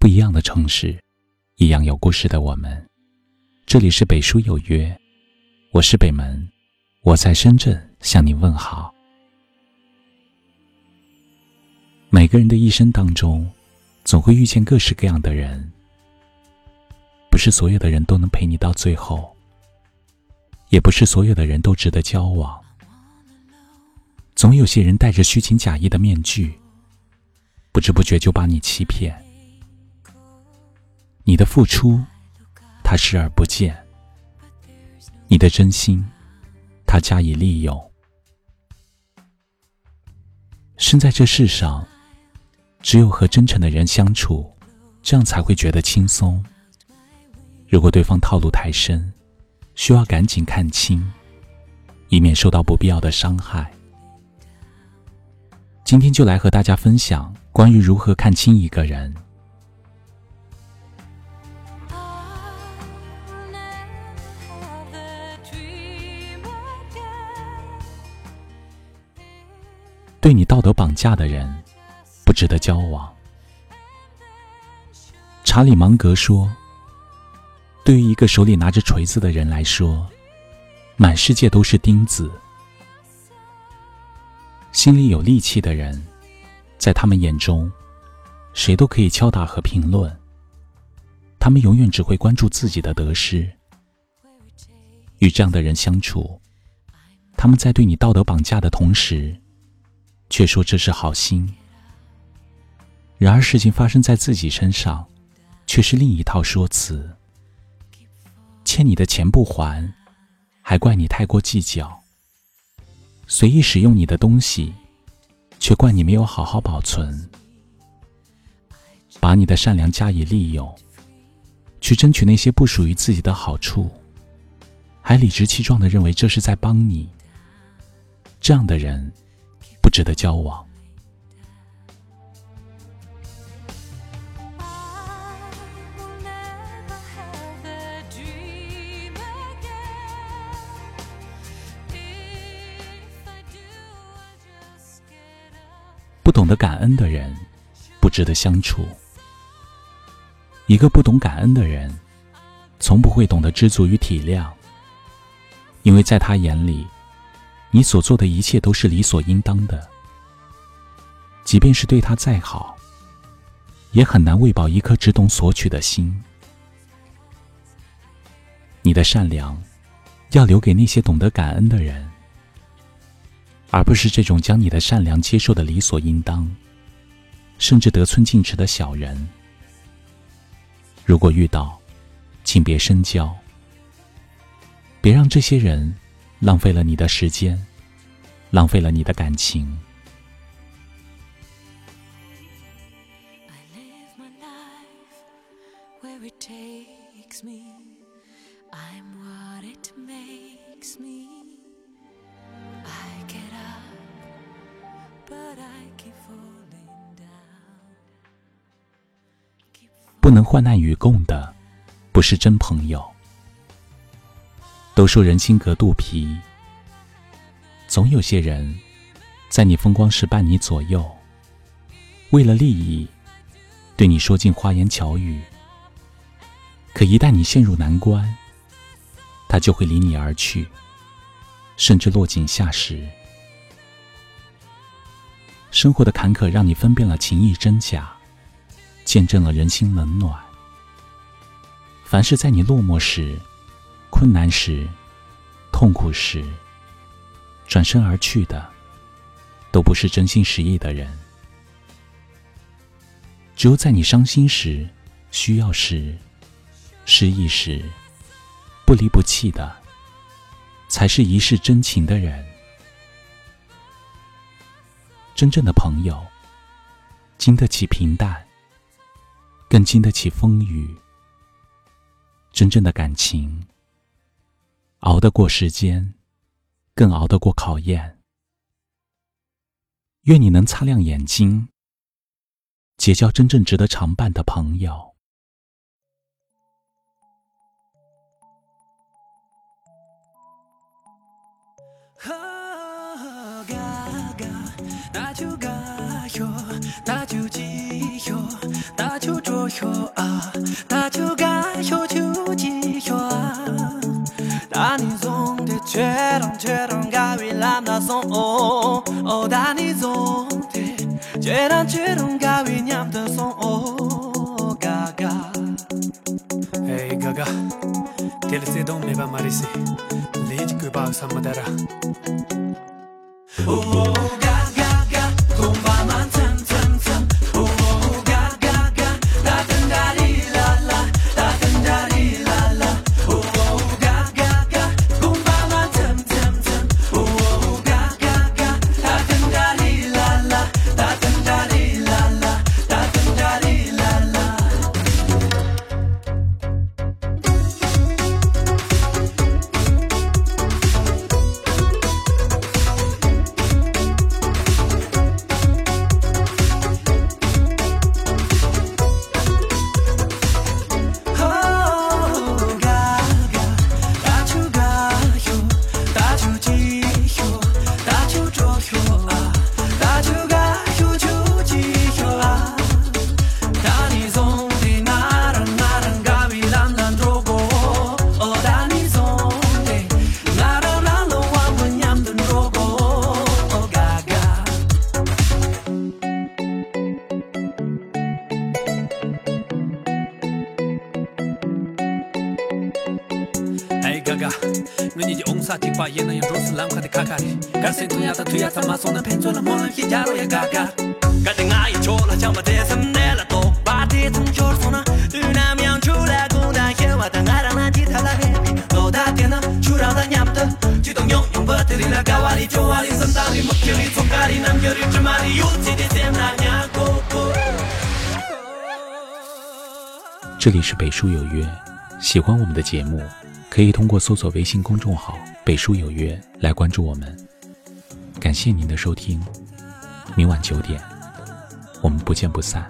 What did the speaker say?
不一样的城市，一样有故事的我们。这里是北书有约，我是北门，我在深圳向你问好。每个人的一生当中，总会遇见各式各样的人，不是所有的人都能陪你到最后，也不是所有的人都值得交往。总有些人戴着虚情假意的面具。不知不觉就把你欺骗，你的付出，他视而不见；你的真心，他加以利用。生在这世上，只有和真诚的人相处，这样才会觉得轻松。如果对方套路太深，需要赶紧看清，以免受到不必要的伤害。今天就来和大家分享。关于如何看清一个人，对你道德绑架的人，不值得交往。查理芒格说：“对于一个手里拿着锤子的人来说，满世界都是钉子；心里有力气的人。”在他们眼中，谁都可以敲打和评论。他们永远只会关注自己的得失。与这样的人相处，他们在对你道德绑架的同时，却说这是好心。然而事情发生在自己身上，却是另一套说辞。欠你的钱不还，还怪你太过计较；随意使用你的东西。却怪你没有好好保存，把你的善良加以利用，去争取那些不属于自己的好处，还理直气壮的认为这是在帮你。这样的人值得交往。不懂得感恩的人，不值得相处。一个不懂感恩的人，从不会懂得知足与体谅，因为在他眼里，你所做的一切都是理所应当的。即便是对他再好，也很难喂饱一颗只懂索取的心。你的善良，要留给那些懂得感恩的人。而不是这种将你的善良接受的理所应当，甚至得寸进尺的小人。如果遇到，请别深交，别让这些人浪费了你的时间，浪费了你的感情。不能患难与共的，不是真朋友。都说人心隔肚皮，总有些人，在你风光时伴你左右，为了利益，对你说尽花言巧语。可一旦你陷入难关，他就会离你而去，甚至落井下石。生活的坎坷让你分辨了情谊真假。见证了人心冷暖。凡是在你落寞时、困难时、痛苦时转身而去的，都不是真心实意的人。只有在你伤心时、需要时、失意时不离不弃的，才是一世真情的人。真正的朋友，经得起平淡。更经得起风雨，真正的感情，熬得过时间，更熬得过考验。愿你能擦亮眼睛，结交真正值得常伴的朋友。son oh oh da ni zonte jeran chirun ga wi nyam da son oh gaga hey gaga tel se don me ba marise lej ku ba samadara oh gaga 这里是北叔有约，喜欢我们的节目。可以通过搜索微信公众号“北书有约”来关注我们。感谢您的收听，明晚九点，我们不见不散。